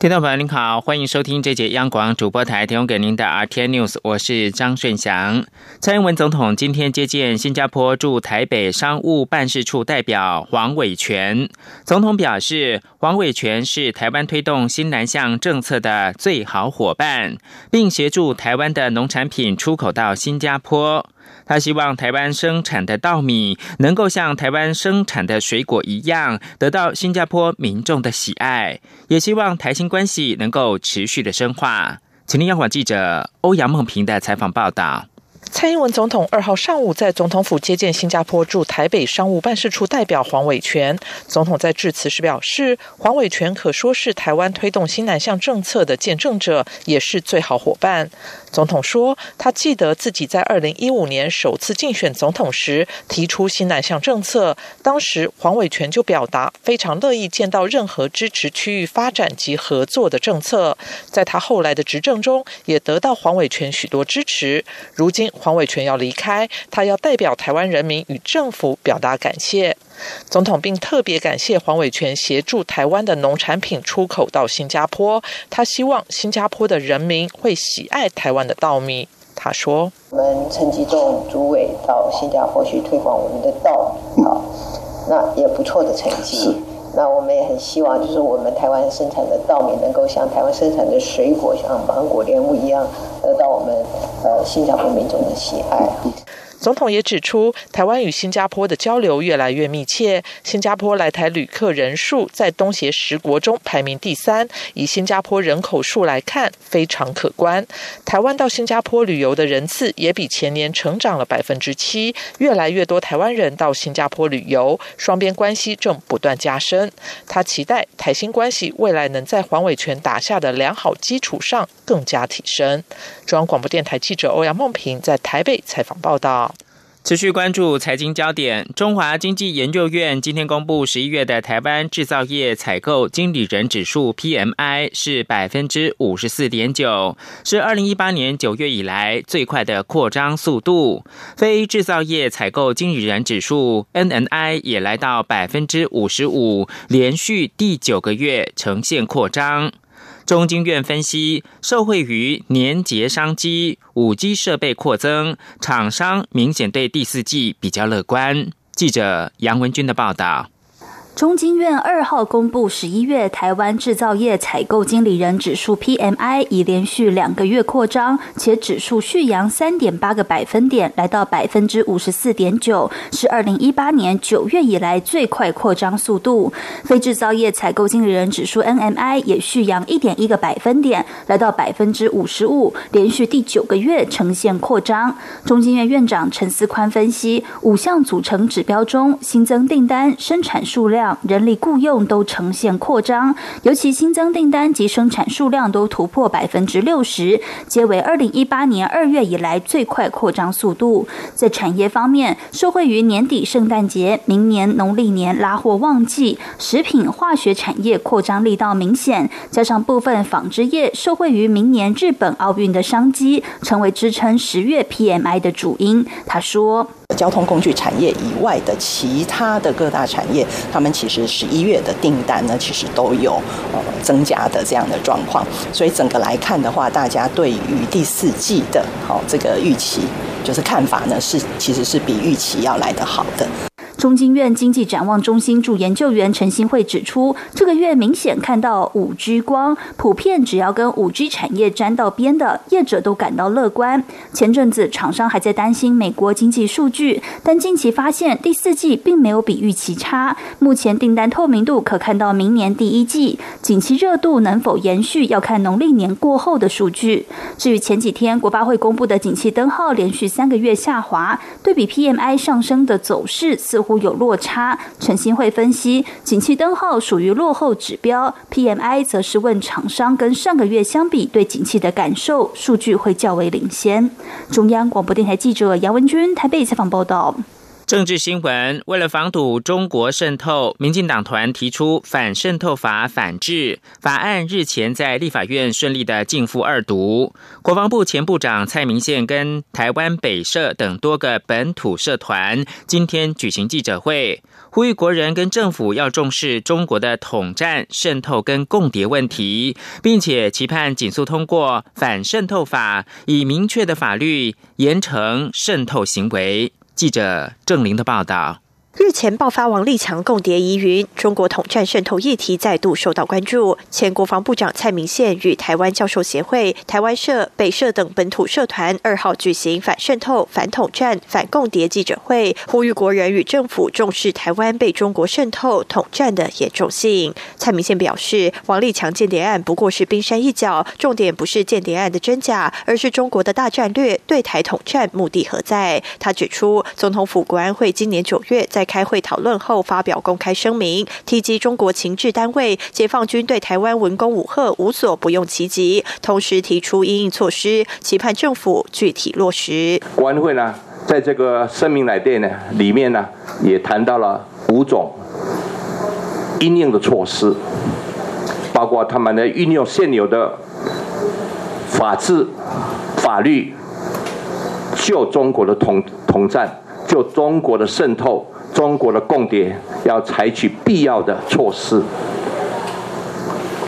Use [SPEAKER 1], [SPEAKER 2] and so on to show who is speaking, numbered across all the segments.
[SPEAKER 1] 听众朋友您好，欢迎收听这节央广主播台提供给您的 RTI News，我是张顺祥。蔡英文总统今天接见新加坡驻台北商务办事处代表黄伟全。总统表示，黄伟全是台湾推动新南向政策的最好伙伴，并协助台湾的农产品出口到新加坡。他希望台湾生产的稻米能够像台湾生产的水果一样，得到新加坡民众的喜爱，也希望台新关系能够持续的深化。请听央广记者欧阳梦平的采访报道。
[SPEAKER 2] 蔡英文总统二号上午在总统府接见新加坡驻台北商务办事处代表黄伟全。总统在致辞时表示，黄伟全可说是台湾推动新南向政策的见证者，也是最好伙伴。总统说，他记得自己在二零一五年首次竞选总统时提出新南向政策，当时黄伟全就表达非常乐意见到任何支持区域发展及合作的政策。在他后来的执政中，也得到黄伟全许多支持。如今黄伟全要离开，他要代表台湾人民与政府表达感谢。总统并特别感谢黄伟全协助台湾的农产品出口到新加坡，他希望新加坡的人民会喜爱台湾的稻米。他说：“
[SPEAKER 3] 我们陈吉仲主委到新加坡去推广我们的稻米，好，那也不错的成绩。那我们也很希望，就是我们台湾生产的稻米能够像台湾生产的水果，像芒果、莲雾一样，得到我们呃新加坡民众的喜爱。”
[SPEAKER 2] 总统也指出，台湾与新加坡的交流越来越密切。新加坡来台旅客人数在东协十国中排名第三，以新加坡人口数来看非常可观。台湾到新加坡旅游的人次也比前年成长了百分之七，越来越多台湾人到新加坡旅游，双边关系正不断加深。他期待台新关系未来能在黄伟权打下的良好基础上更加提升。中央广播电台记者欧阳梦平在台北采访报道。
[SPEAKER 1] 持续关注财经焦点，中华经济研究院今天公布十一月的台湾制造业采购经理人指数 PMI 是百分之五十四点九，是二零一八年九月以来最快的扩张速度。非制造业采购经理人指数 NNI 也来到百分之五十五，连续第九个月呈现扩张。中经院分析，受惠于年节商机、五 G 设备扩增，厂商明显对第四季比较乐观。记者杨文军的报道。
[SPEAKER 4] 中经院二号公布十一月台湾制造业采购经理人指数 PMI 已连续两个月扩张，且指数续扬三点八个百分点，来到百分之五十四点九，是二零一八年九月以来最快扩张速度。非制造业采购经理人指数 NMI 也续扬一点一个百分点，来到百分之五十五，连续第九个月呈现扩张。中经院院长陈思宽分析，五项组成指标中，新增订单、生产数量。人力雇佣都呈现扩张，尤其新增订单及生产数量都突破百分之六十，皆为二零一八年二月以来最快扩张速度。在产业方面，受惠于年底圣诞节、明年农历年拉货旺季，食品化学产业扩张力道明显，加上部分纺织业受惠于明年日本奥运的商机，成为支撑十月 PMI 的主因。他说。
[SPEAKER 5] 交通工具产业以外的其他的各大产业，他们其实十一月的订单呢，其实都有呃增加的这样的状况。所以整个来看的话，大家对于第四季的好这个预期，就是看法呢，是其实是比预期要来得好的。
[SPEAKER 4] 中经院经济展望中心助研究员陈新慧指出，这个月明显看到五 G 光，普遍只要跟五 G 产业沾到边的业者都感到乐观。前阵子厂商还在担心美国经济数据，但近期发现第四季并没有比预期差。目前订单透明度可看到明年第一季，景气热度能否延续要看农历年过后的数据。至于前几天国发会公布的景气灯号连续三个月下滑，对比 PMI 上升的走势似乎。有落差，陈新会分析，景气灯号属于落后指标，PMI 则是问厂商跟上个月相比对景气的感受，数据会较为领先。中央广播电台记者杨文君台北采访报道。
[SPEAKER 1] 政治新闻：为了防堵中国渗透，民进党团提出反渗透法反制法案，日前在立法院顺利的进赴二读。国防部前部长蔡明宪跟台湾北社等多个本土社团今天举行记者会，呼吁国人跟政府要重视中国的统战、渗透跟共谍问题，并且期盼紧速通过反渗透法，以明确的法律严惩渗透行为。记者郑林的报道。
[SPEAKER 6] 日前爆发王立强共谍疑云，中国统战渗透议题再度受到关注。前国防部长蔡明宪与台湾教授协会、台湾社、北社等本土社团二号举行反渗透、反统战、反共谍记者会，呼吁国人与政府重视台湾被中国渗透、统战的严重性。蔡明宪表示，王立强间谍案不过是冰山一角，重点不是间谍案的真假，而是中国的大战略对台统战目的何在。他指出，总统府国安会今年九月在在开会讨论后，发表公开声明，提及中国情治单位、解放军对台湾文攻武吓无所不用其极，同时提出应应措施，期盼政府具体落实。
[SPEAKER 7] 国安会呢，在这个声明来电呢里面呢，也谈到了五种应应的措施，包括他们呢运用现有的法治、法律，就中国的统统战。就中国的渗透、中国的共谍，要采取必要的措施。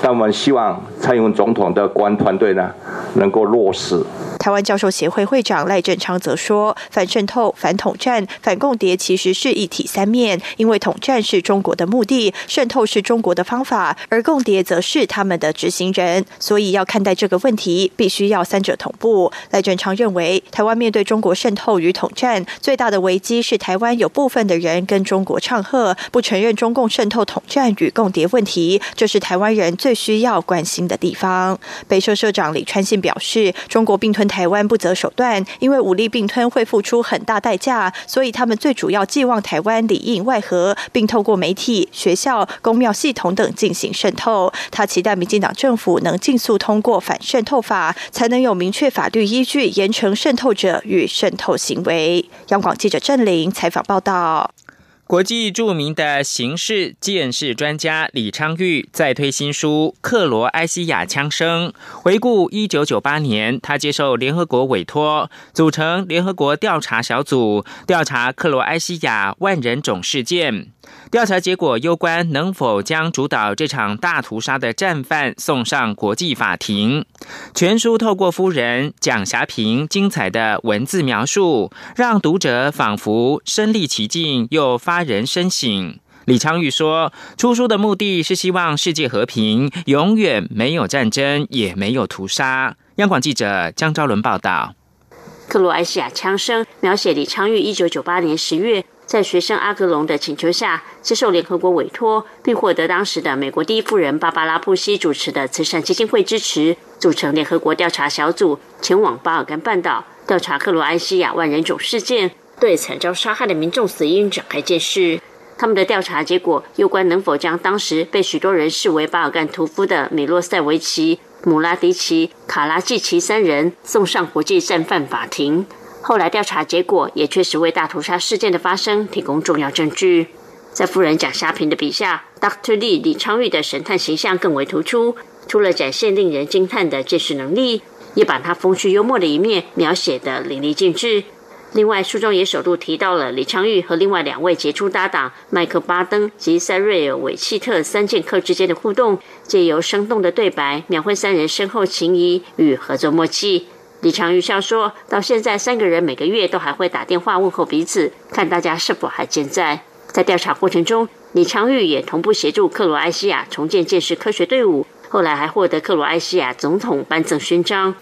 [SPEAKER 7] 但我们希望蔡英文总统的国安团队呢，能够落实。
[SPEAKER 6] 台湾教授协会会长赖振昌则说：“反渗透、反统战、反共谍其实是一体三面，因为统战是中国的目的，渗透是中国的方法，而共谍则是他们的执行人。所以要看待这个问题，必须要三者同步。”赖振昌认为，台湾面对中国渗透与统战，最大的危机是台湾有部分的人跟中国唱和，不承认中共渗透、统战与共谍问题，这是台湾人最需要关心的地方。北社社长李川信表示：“中国并吞。”台湾不择手段，因为武力并吞会付出很大代价，所以他们最主要寄望台湾里应外合，并透过媒体、学校、公庙系统等进行渗透。他期待民进党政府能尽速通过反渗透法，才能有明确法律依据严惩渗透者与渗透行为。央广记者郑玲采访报道。
[SPEAKER 1] 国际著名的刑事鉴识专家李昌钰在推新书《克罗埃西亚枪声》，回顾一九九八年，他接受联合国委托，组成联合国调查小组，调查克罗埃西亚万人种事件。调查结果攸关能否将主导这场大屠杀的战犯送上国际法庭。全书透过夫人蒋霞萍精彩的文字描述，让读者仿佛身历其境，又发人深省。李昌钰说：“出书的目的是希望世界和平，永远没有战争，也没有屠杀。”央广记者江昭伦报道。
[SPEAKER 8] 克罗埃西亚枪声描写李昌钰一九九八年十月。在学生阿格隆的请求下，接受联合国委托，并获得当时的美国第一夫人芭芭拉·布希主持的慈善基金会支持，组成联合国调查小组，前往巴尔干半岛调查克罗埃西亚万人种事件，对惨遭杀害的民众死因展开监视。他们的调查结果攸关能否将当时被许多人视为巴尔干屠夫的米洛塞维奇、姆拉迪奇、卡拉季奇三人送上国际战犯法庭。后来调查结果也确实为大屠杀事件的发生提供重要证据。在夫人蒋沙平的笔下，Dr. 李李昌钰的神探形象更为突出。除了展现令人惊叹的见识能力，也把他风趣幽默的一面描写得淋漓尽致。另外，书中也首度提到了李昌钰和另外两位杰出搭档麦克巴登及塞瑞尔韦契特三剑客之间的互动，借由生动的对白描绘三人深厚情谊与合作默契。李长玉笑说：“到现在，三个人每个月都还会打电话问候彼此，看大家是否还健在。”在调查过程中，李长玉也同步协助克罗埃西亚重建建设科学队伍，后来还获得克罗埃西亚总统颁赠勋章。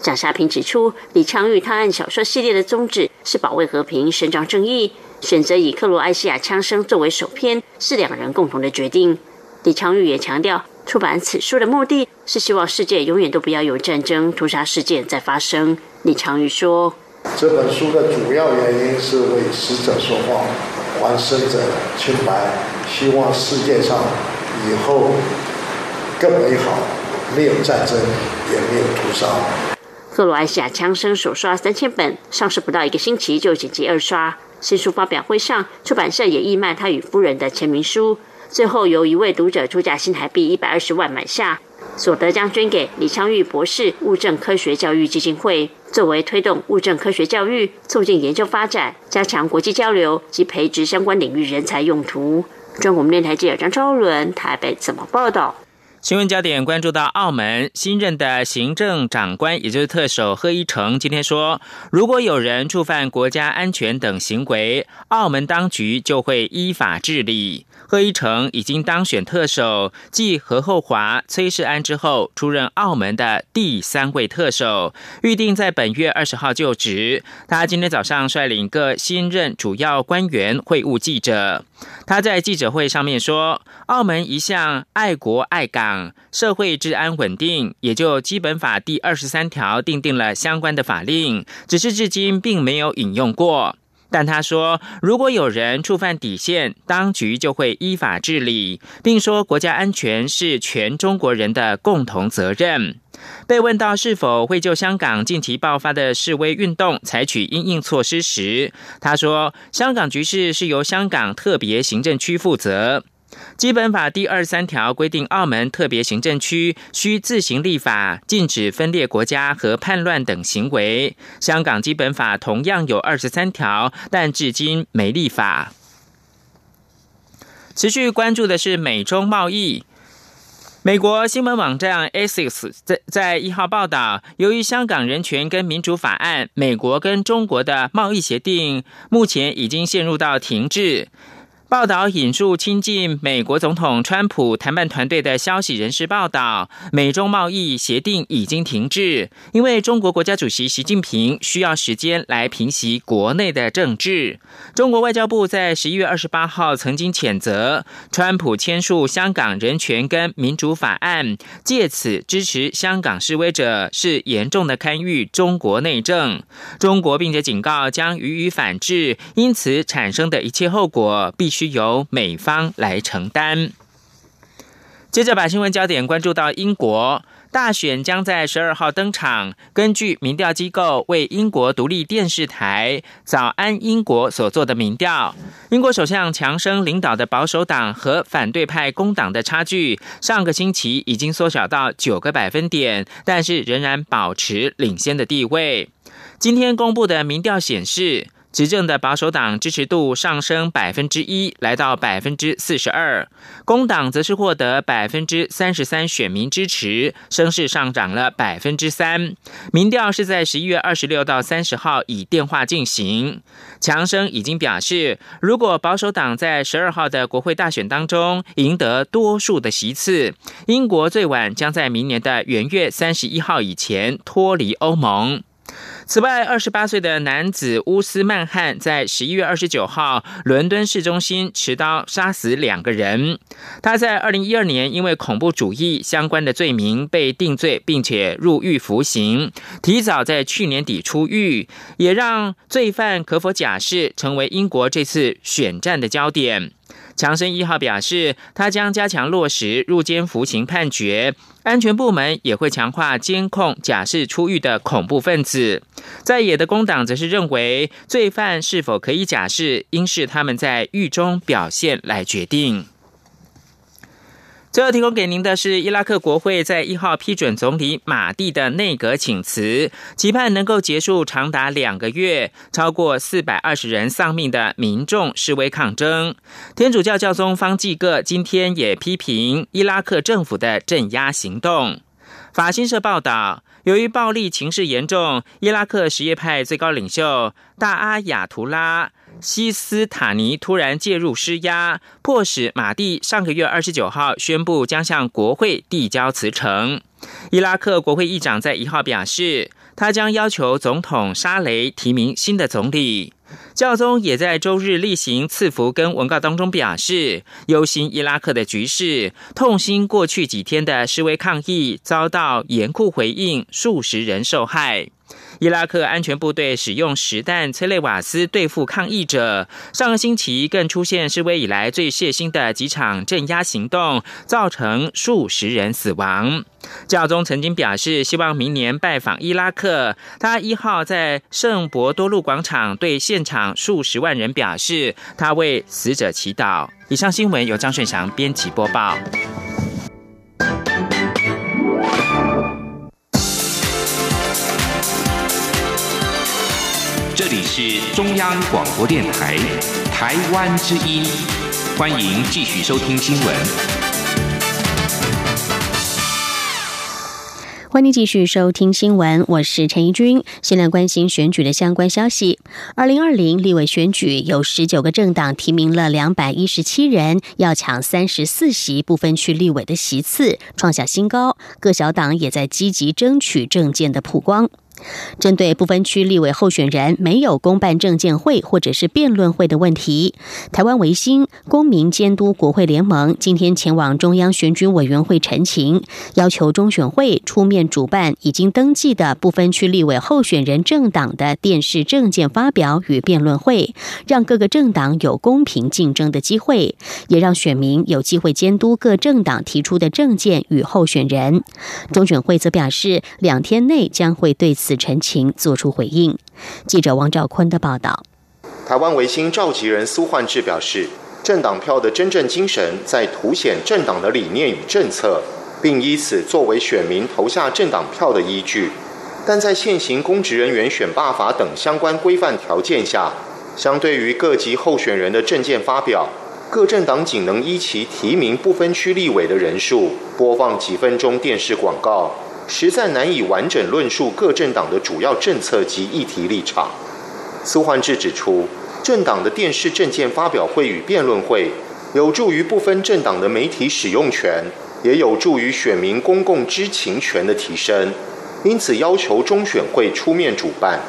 [SPEAKER 8] 蒋夏平指出，李昌钰探案小说系列的宗旨是保卫和平、伸张正义，选择以克罗埃西亚枪声作为首篇，是两人共同的决定。李昌钰也强调。出版此书的目的是希望世界永远都不要有战争屠杀事件再发生。李长宇说：“
[SPEAKER 9] 这本书的主要原因是为死者说话，还生者清白，希望世界上以后更美好，没有战争，也没有屠杀。”
[SPEAKER 8] 克罗埃西亚枪声首刷三千本，上市不到一个星期就紧急二刷。新书发表会上，出版社也义卖他与夫人的签名书。最后由一位读者出价新台币一百二十万买下，所得将捐给李昌钰博士物证科学教育基金会，作为推动物证科学教育、促进研究发展、加强国际交流及培植相关领域人才用途。中国电台记者张超伦台北怎么报道？
[SPEAKER 1] 新闻焦点关注到澳门新任的行政长官，也就是特首贺一诚，今天说，如果有人触犯国家安全等行为，澳门当局就会依法治理。贺一诚已经当选特首，继何厚华、崔世安之后，出任澳门的第三位特首，预定在本月二十号就职。他今天早上率领各新任主要官员会晤记者。他在记者会上面说，澳门一向爱国爱港，社会治安稳定，也就基本法第二十三条订定了相关的法令，只是至今并没有引用过。但他说，如果有人触犯底线，当局就会依法治理，并说国家安全是全中国人的共同责任。被问到是否会就香港近期爆发的示威运动采取应应措施时，他说，香港局势是由香港特别行政区负责。基本法第二十三条规定，澳门特别行政区需自行立法，禁止分裂国家和叛乱等行为。香港基本法同样有二十三条，但至今没立法。持续关注的是美中贸易。美国新闻网站 Axios 在在一号报道，由于香港人权跟民主法案，美国跟中国的贸易协定目前已经陷入到停滞。报道引述亲近美国总统川普谈判团队的消息人士报道，美中贸易协定已经停滞，因为中国国家主席习近平需要时间来平息国内的政治。中国外交部在十一月二十八号曾经谴责川普签署香港人权跟民主法案，借此支持香港示威者，是严重的干预中国内政。中国并且警告将予以反制，因此产生的一切后果必须。需由美方来承担。接着，把新闻焦点关注到英国大选将在十二号登场。根据民调机构为英国独立电视台《早安英国》所做的民调，英国首相强生领导的保守党和反对派工党的差距，上个星期已经缩小到九个百分点，但是仍然保持领先的地位。今天公布的民调显示。执政的保守党支持度上升百分之一，来到百分之四十二；工党则是获得百分之三十三选民支持，声势上涨了百分之三。民调是在十一月二十六到三十号以电话进行。强生已经表示，如果保守党在十二号的国会大选当中赢得多数的席次，英国最晚将在明年的元月三十一号以前脱离欧盟。此外，二十八岁的男子乌斯曼汉在十一月二十九号伦敦市中心持刀杀死两个人。他在二零一二年因为恐怖主义相关的罪名被定罪，并且入狱服刑，提早在去年底出狱，也让罪犯可否假释成为英国这次选战的焦点。强生一号表示，他将加强落实入监服刑判决，安全部门也会强化监控假释出狱的恐怖分子。在野的工党则是认为，罪犯是否可以假释，应是他们在狱中表现来决定。最后提供给您的是，伊拉克国会在一号批准总理马蒂的内阁请辞，期盼能够结束长达两个月、超过四百二十人丧命的民众示威抗争。天主教教宗方济各今天也批评伊拉克政府的镇压行动。法新社报道。由于暴力情势严重，伊拉克什叶派最高领袖大阿亚图拉西斯塔尼突然介入施压，迫使马蒂上个月二十九号宣布将向国会递交辞呈。伊拉克国会议长在一号表示，他将要求总统沙雷提名新的总理。教宗也在周日例行赐福跟文告当中表示，忧心伊拉克的局势，痛心过去几天的示威抗议遭到严酷回应，数十人受害。伊拉克安全部队使用实弹催泪瓦斯对付抗议者。上个星期更出现示威以来最血腥的几场镇压行动，造成数十人死亡。教宗曾经表示，希望明年拜访伊拉克。他一号在圣伯多禄广场对现场数十万人表示，他为死者祈祷。以上新闻由张顺祥编辑播报。
[SPEAKER 10] 是中央广播电台台湾之音，欢迎继续收听新闻。
[SPEAKER 11] 欢迎继续收听新闻，我是陈怡君。先来关心选举的相关消息。二零二零立委选举有十九个政党提名了两百一十七人，要抢三十四席不分区立委的席次，创下新高。各小党也在积极争取政见的曝光。针对不分区立委候选人没有公办证监会或者是辩论会的问题，台湾维新公民监督国会联盟今天前往中央选举委员会陈情，要求中选会出面主办已经登记的不分区立委候选人政党的电视政见发表与辩论会，让各个政党有公平竞争的机会，也让选民有机会监督各政党提出的政见与候选人。中选会则表示，两天内将会对此。此陈情作出回应。记者王兆坤的报道。
[SPEAKER 12] 台湾维新召集人苏焕智表示，政党票的真正精神在凸显政党的理念与政策，并以此作为选民投下政党票的依据。但在现行公职人员选罢法等相关规范条件下，相对于各级候选人的政见发表，各政党仅能依其提名不分区立委的人数，播放几分钟电视广告。实在难以完整论述各政党的主要政策及议题立场。苏焕智指出，政党的电视政见发表会与辩论会，有助于不分政党的媒体使用权，也有助于选民公共知情权的提升。因此，要求中选会出面主办。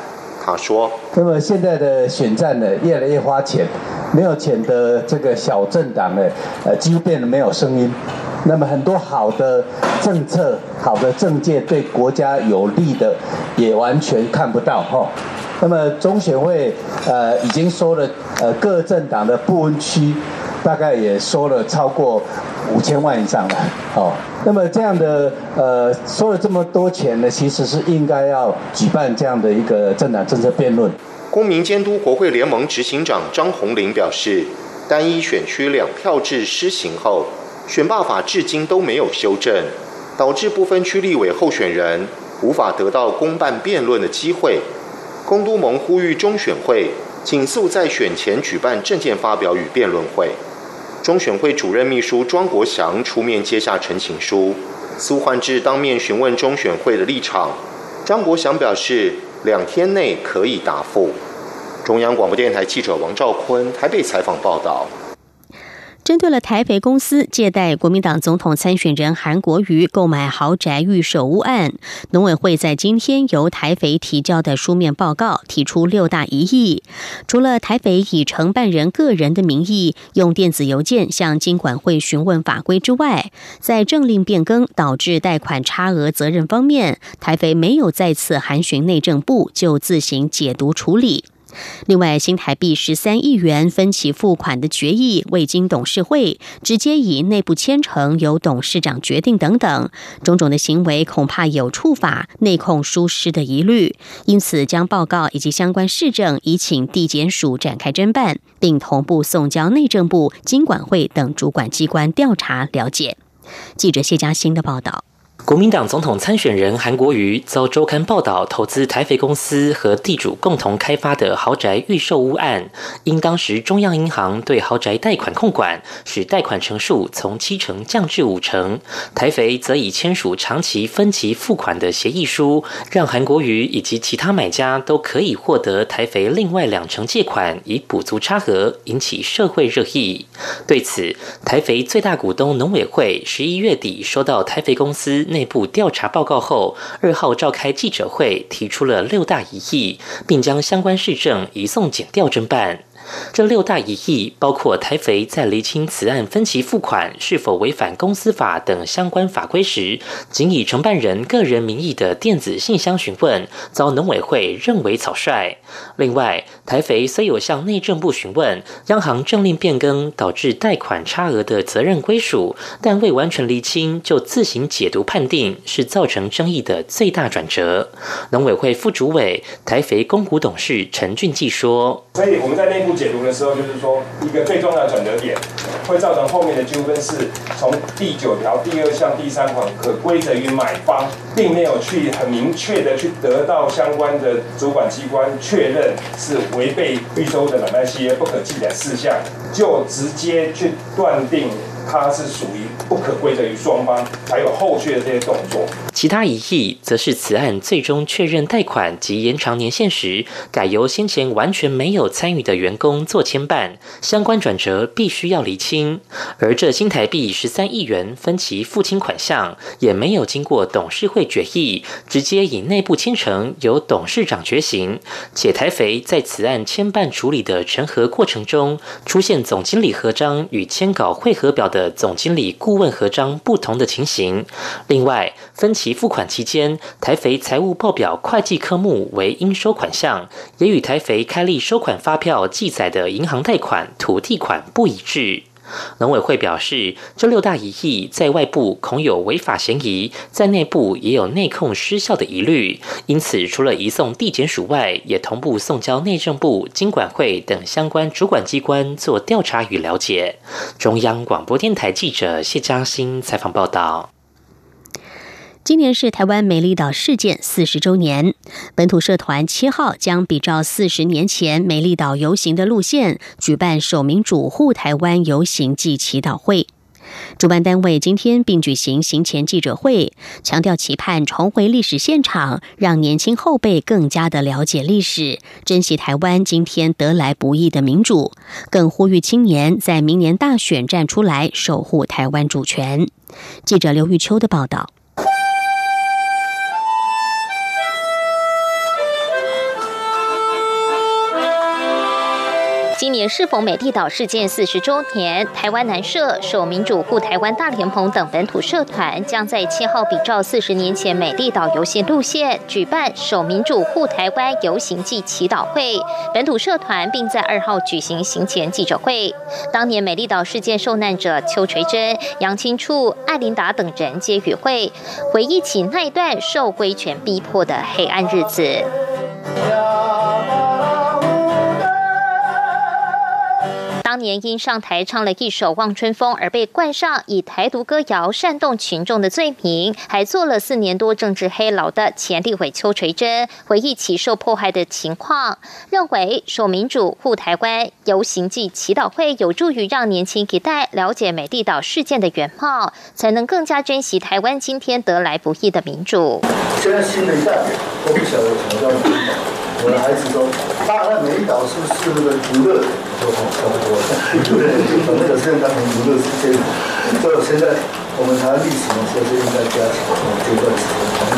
[SPEAKER 12] 他说：“
[SPEAKER 13] 那么现在的选战呢，越来越花钱，没有钱的这个小政党呢，呃，几乎变得没有声音。”那么很多好的政策、好的政界对国家有利的，也完全看不到哈。那么中选会呃已经收了呃各政党的不分区，大概也收了超过五千万以上了。哦，那么这样的呃收了这么多钱呢，其实是应该要举办这样的一个政党政策辩论。
[SPEAKER 12] 公民监督国会联盟执行长张宏林表示，单一选区两票制施行后。选罢法至今都没有修正，导致部分区立委候选人无法得到公办辩论的机会。公都盟呼吁中选会紧速在选前举办政见发表与辩论会。中选会主任秘书庄国祥出面接下陈情书，苏焕智当面询问中选会的立场。张国祥表示，两天内可以答复。中央广播电台记者王兆坤台北采访报道。
[SPEAKER 11] 针对了台肥公司借贷国民党总统参选人韩国瑜购买豪宅预售屋案，农委会在今天由台肥提交的书面报告提出六大疑义。除了台肥以承办人个人的名义用电子邮件向金管会询问法规之外，在政令变更导致贷款差额责任方面，台肥没有再次函询内政部就自行解读处理。另外，新台币十三亿元分期付款的决议未经董事会，直接以内部签呈由董事长决定等等，种种的行为恐怕有触法、内控疏失的疑虑，因此将报告以及相关市政已请地检署展开侦办，并同步送交内政部、经管会等主管机关调查了解。记者谢嘉欣的报道。
[SPEAKER 14] 国民党总统参选人韩国瑜遭周刊报道投资台肥公司和地主共同开发的豪宅预售屋案，因当时中央银行对豪宅贷款控管，使贷款成数从七成降至五成。台肥则已签署长期分期付款的协议书，让韩国瑜以及其他买家都可以获得台肥另外两成借款，以补足差额，引起社会热议。对此，台肥最大股东农委会十一月底收到台肥公司。内内部调查报告后，二号召开记者会，提出了六大疑义，并将相关市政移送检调侦办。这六大疑义包括台肥在厘清此案分期付款是否违反公司法等相关法规时，仅以承办人个人名义的电子信箱询问，遭农委会认为草率。另外，台肥虽有向内政部询问央行政令变更导致贷款差额的责任归属，但未完全厘清就自行解读判定，是造成争议的最大转折。农委会副主委台肥公股董事陈俊记说：“
[SPEAKER 15] 所以我们在内部解读的时候，就是说一个最重要的转折点，会造成后面的纠纷是从第九条第二项第三款可归责于买方，并没有去很明确的去得到相关的主管机关确认是违背预收的买卖契约不可记载事项，就直接去断定。”它是属于不可归责于双方，还有后续的这些动作。
[SPEAKER 14] 其他疑义则是此案最终确认贷款及延长年限时，改由先前完全没有参与的员工做牵办，相关转折必须要厘清。而这新台币十三亿元分期付清款项，也没有经过董事会决议，直接以内部签成，由董事长决行。且台肥在此案牵办处理的审核过程中，出现总经理合章与签稿汇合表的。的总经理顾问合章不同的情形。另外，分期付款期间，台肥财务报表会计科目为应收款项，也与台肥开立收款发票记载的银行贷款、土地款不一致。农委会表示，这六大疑义在外部恐有违法嫌疑，在内部也有内控失效的疑虑，因此除了移送地检署外，也同步送交内政部、经管会等相关主管机关做调查与了解。中央广播电台记者谢嘉欣采访报道。
[SPEAKER 11] 今年是台湾美丽岛事件四十周年，本土社团七号将比照四十年前美丽岛游行的路线，举办首民主护台湾游行暨祈祷会。主办单位今天并举行行前记者会，强调期盼重回历史现场，让年轻后辈更加的了解历史，珍惜台湾今天得来不易的民主，更呼吁青年在明年大选站出来守护台湾主权。记者刘玉秋的报道。
[SPEAKER 16] 今年适逢美丽岛事件四十周年，台湾南社、守民主护台湾大联盟等本土社团将在七号比照四十年前美丽岛游行路线，举办守民主护台湾游行暨祈祷会。本土社团并在二号举行行前记者会。当年美丽岛事件受难者邱垂珍、杨清处、艾琳达等人皆与会，回忆起那一段受威权逼迫的黑暗日子。当年因上台唱了一首《望春风》而被冠上以台独歌谣煽动群众的罪名，还做了四年多政治黑牢的前立委邱垂珍回忆起受迫害的情况，认为守民主护台湾游行暨祈祷会有助于让年轻一代了解美丽岛事件的原貌，才能更加珍惜台湾今天得来不易的民主。
[SPEAKER 17] 现在新的一代都不晓得什么叫民主，我的孩子都，大概美丽岛是是那个娱乐。都差不多，对，从那个时间当成娱乐时间，就现在。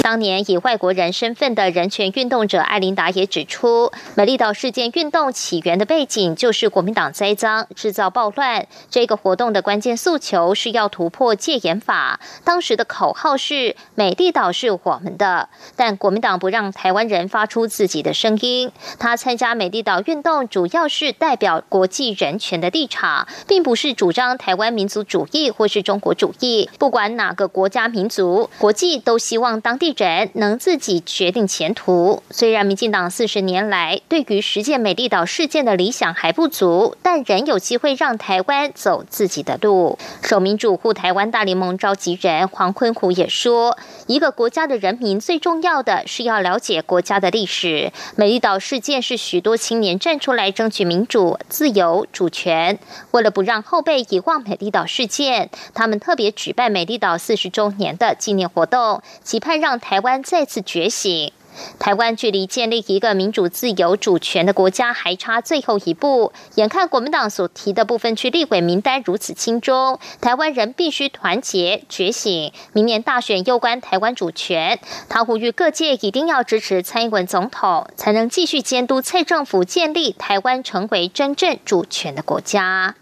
[SPEAKER 16] 当年以外国人身份的人权运动者艾琳达也指出，美丽岛事件运动起源的背景就是国民党栽赃、制造暴乱。这个活动的关键诉求是要突破戒严法。当时的口号是“美丽岛是我们的”，但国民党不让台湾人发出自己的声音。他参加美丽岛运动，主要是代表国际人权的立场，并不是主张台湾民族主义或是中国主义。不管哪个国家民族，国际都希望当地人能自己决定前途。虽然民进党四十年来对于实践美丽岛事件的理想还不足，但仍有机会让台湾走自己的路。守民主护台湾大联盟召集人黄坤虎也说：“一个国家的人民最重要的是要了解国家的历史。美丽岛事件是许多青年站出来争取民主、自由、主权。为了不让后辈遗忘美丽岛事件，他们特别举办。”在美丽岛四十周年的纪念活动，期盼让台湾再次觉醒。台湾距离建立一个民主、自由、主权的国家还差最后一步。眼看国民党所提的部分区立委名单如此轻重，台湾人必须团结觉醒。明年大选攸关台湾主权，他呼吁各界一定要支持蔡英文总统，才能继续监督蔡政府建立台湾成为真正主权的国家。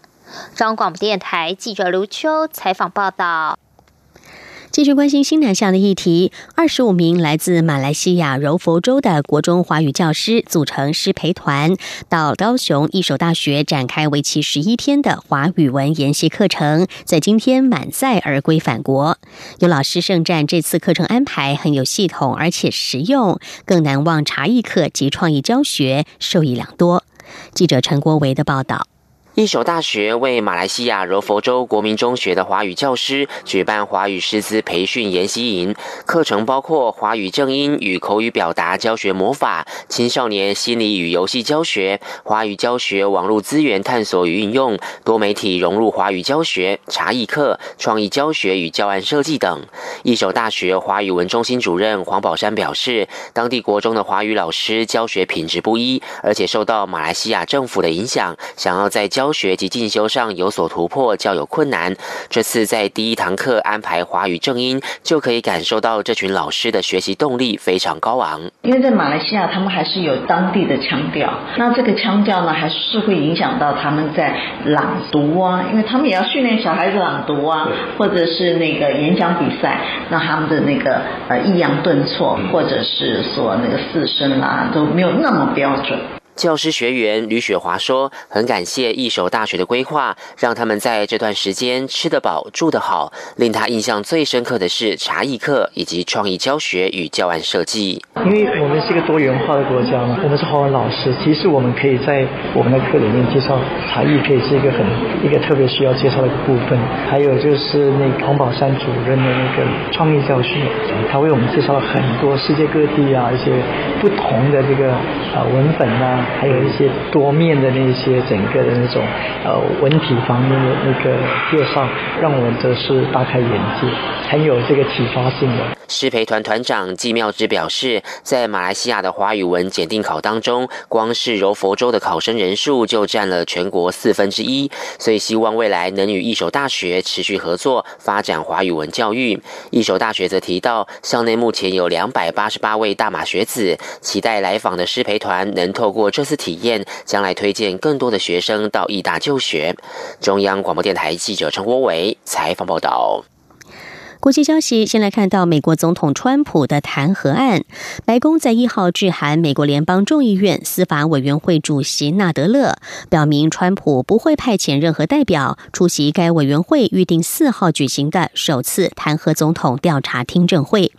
[SPEAKER 16] 中央广播电台记者刘秋采访报道。
[SPEAKER 11] 继续关心新南向的议题，二十五名来自马来西亚柔佛州的国中华语教师组成师培团，到高雄一所大学展开为期十一天的华语文研习课程，在今天满载而归返国。有老师盛赞这次课程安排很有系统，而且实用，更难忘茶艺课及创意教学，受益良多。记者陈国维的报道。
[SPEAKER 18] 一所大学为马来西亚柔佛州国民中学的华语教师举办华语师资培训研习营，课程包括华语正音与口语表达教学魔法、青少年心理与游戏教学、华语教学网络资源探索与运用、多媒体融入华语教学、茶艺课、创意教学与教案设计等。一所大学华语文中心主任黄宝山表示，当地国中的华语老师教学品质不一，而且受到马来西亚政府的影响，想要在教学及进修上有所突破，较有困难。这次在第一堂课安排华语正音，就可以感受到这群老师的学习动力非常高昂。
[SPEAKER 19] 因为在马来西亚，他们还是有当地的腔调，那这个腔调呢，还是会影响到他们在朗读啊，因为他们也要训练小孩子朗读啊，或者是那个演讲比赛，那他们的那个呃抑扬顿挫，或者是说那个四声啊，都没有那么标准。
[SPEAKER 18] 教师学员吕雪华说：“很感谢一手大学的规划，让他们在这段时间吃得饱、住得好。令他印象最深刻的是茶艺课以及创意教学与教案设计。
[SPEAKER 20] 因为我们是一个多元化的国家嘛，我们是华文老师，其实我们可以在我们的课里面介绍茶艺，可以是一个很一个特别需要介绍的部分。还有就是那黄宝山主任的那个创意教学，他为我们介绍了很多世界各地啊一些不同的这个啊文本啊。”还有一些多面的那些整个的那种呃文体方面的那个介绍，让我们都是大开眼界，很有这个启发性的。
[SPEAKER 18] 师培团团长季妙之表示，在马来西亚的华语文检定考当中，光是柔佛州的考生人数就占了全国四分之一，所以希望未来能与一所大学持续合作，发展华语文教育。一所大学则提到，校内目前有两百八十八位大马学子，期待来访的师培团能透过这次体验，将来推荐更多的学生到义大就学。中央广播电台记者陈国伟采访报道。
[SPEAKER 11] 国际消息，先来看到美国总统川普的弹劾案。白宫在一号致函美国联邦众议院司法委员会主席纳德勒，表明川普不会派遣任何代表出席该委员会预定四号举行的首次弹劾总统调查听证会。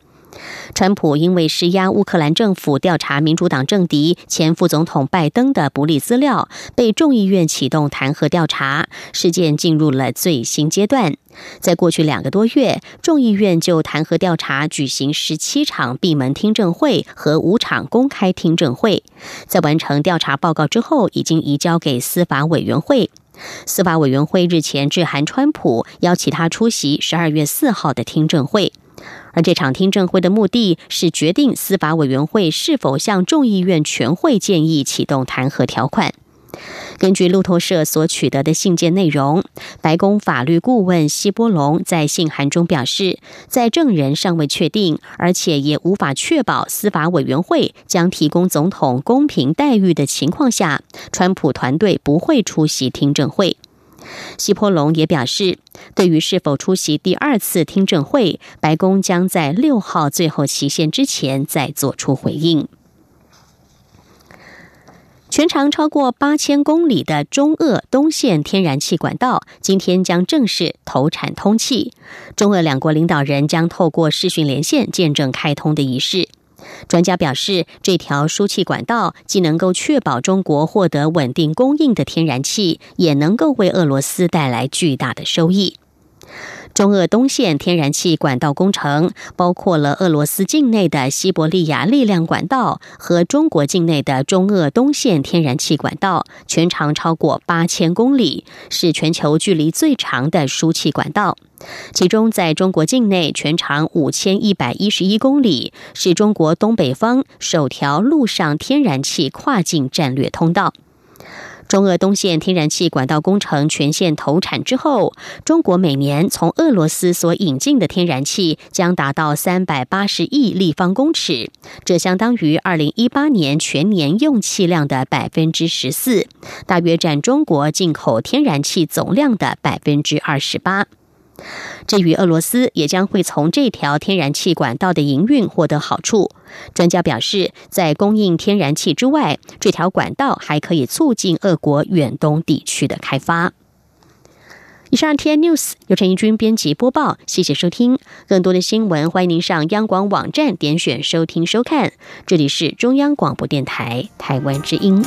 [SPEAKER 11] 川普因为施压乌克兰政府调查民主党政敌前副总统拜登的不利资料，被众议院启动弹劾调查，事件进入了最新阶段。在过去两个多月，众议院就弹劾调查举行十七场闭门听证会和五场公开听证会，在完成调查报告之后，已经移交给司法委员会。司法委员会日前致函川普，邀请他出席十二月四号的听证会。而这场听证会的目的是决定司法委员会是否向众议院全会建议启动弹劾条款。根据路透社所取得的信件内容，白宫法律顾问希波隆在信函中表示，在证人尚未确定，而且也无法确保司法委员会将提供总统公平待遇的情况下，川普团队不会出席听证会。希波隆也表示，对于是否出席第二次听证会，白宫将在六号最后期限之前再做出回应。全长超过八千公里的中俄东线天然气管道，今天将正式投产通气。中俄两国领导人将透过视讯连线见证开通的仪式。专家表示，这条输气管道既能够确保中国获得稳定供应的天然气，也能够为俄罗斯带来巨大的收益。中俄东线天然气管道工程包括了俄罗斯境内的西伯利亚力量管道和中国境内的中俄东线天然气管道，全长超过八千公里，是全球距离最长的输气管道。其中，在中国境内全长五千一百一十一公里，是中国东北方首条陆上天然气跨境战略通道。中俄东线天然气管道工程全线投产之后，中国每年从俄罗斯所引进的天然气将达到三百八十亿立方公尺，这相当于二零一八年全年用气量的百分之十四，大约占中国进口天然气总量的百分之二十八。至于俄罗斯，也将会从这条天然气管道的营运获得好处。专家表示，在供应天然气之外，这条管道还可以促进俄国远东地区的开发。以上 T N News 由陈怡君编辑播报，谢谢收听。更多的新闻，欢迎您上央广网站点选收听收看。这里是中央广播电台台湾之音。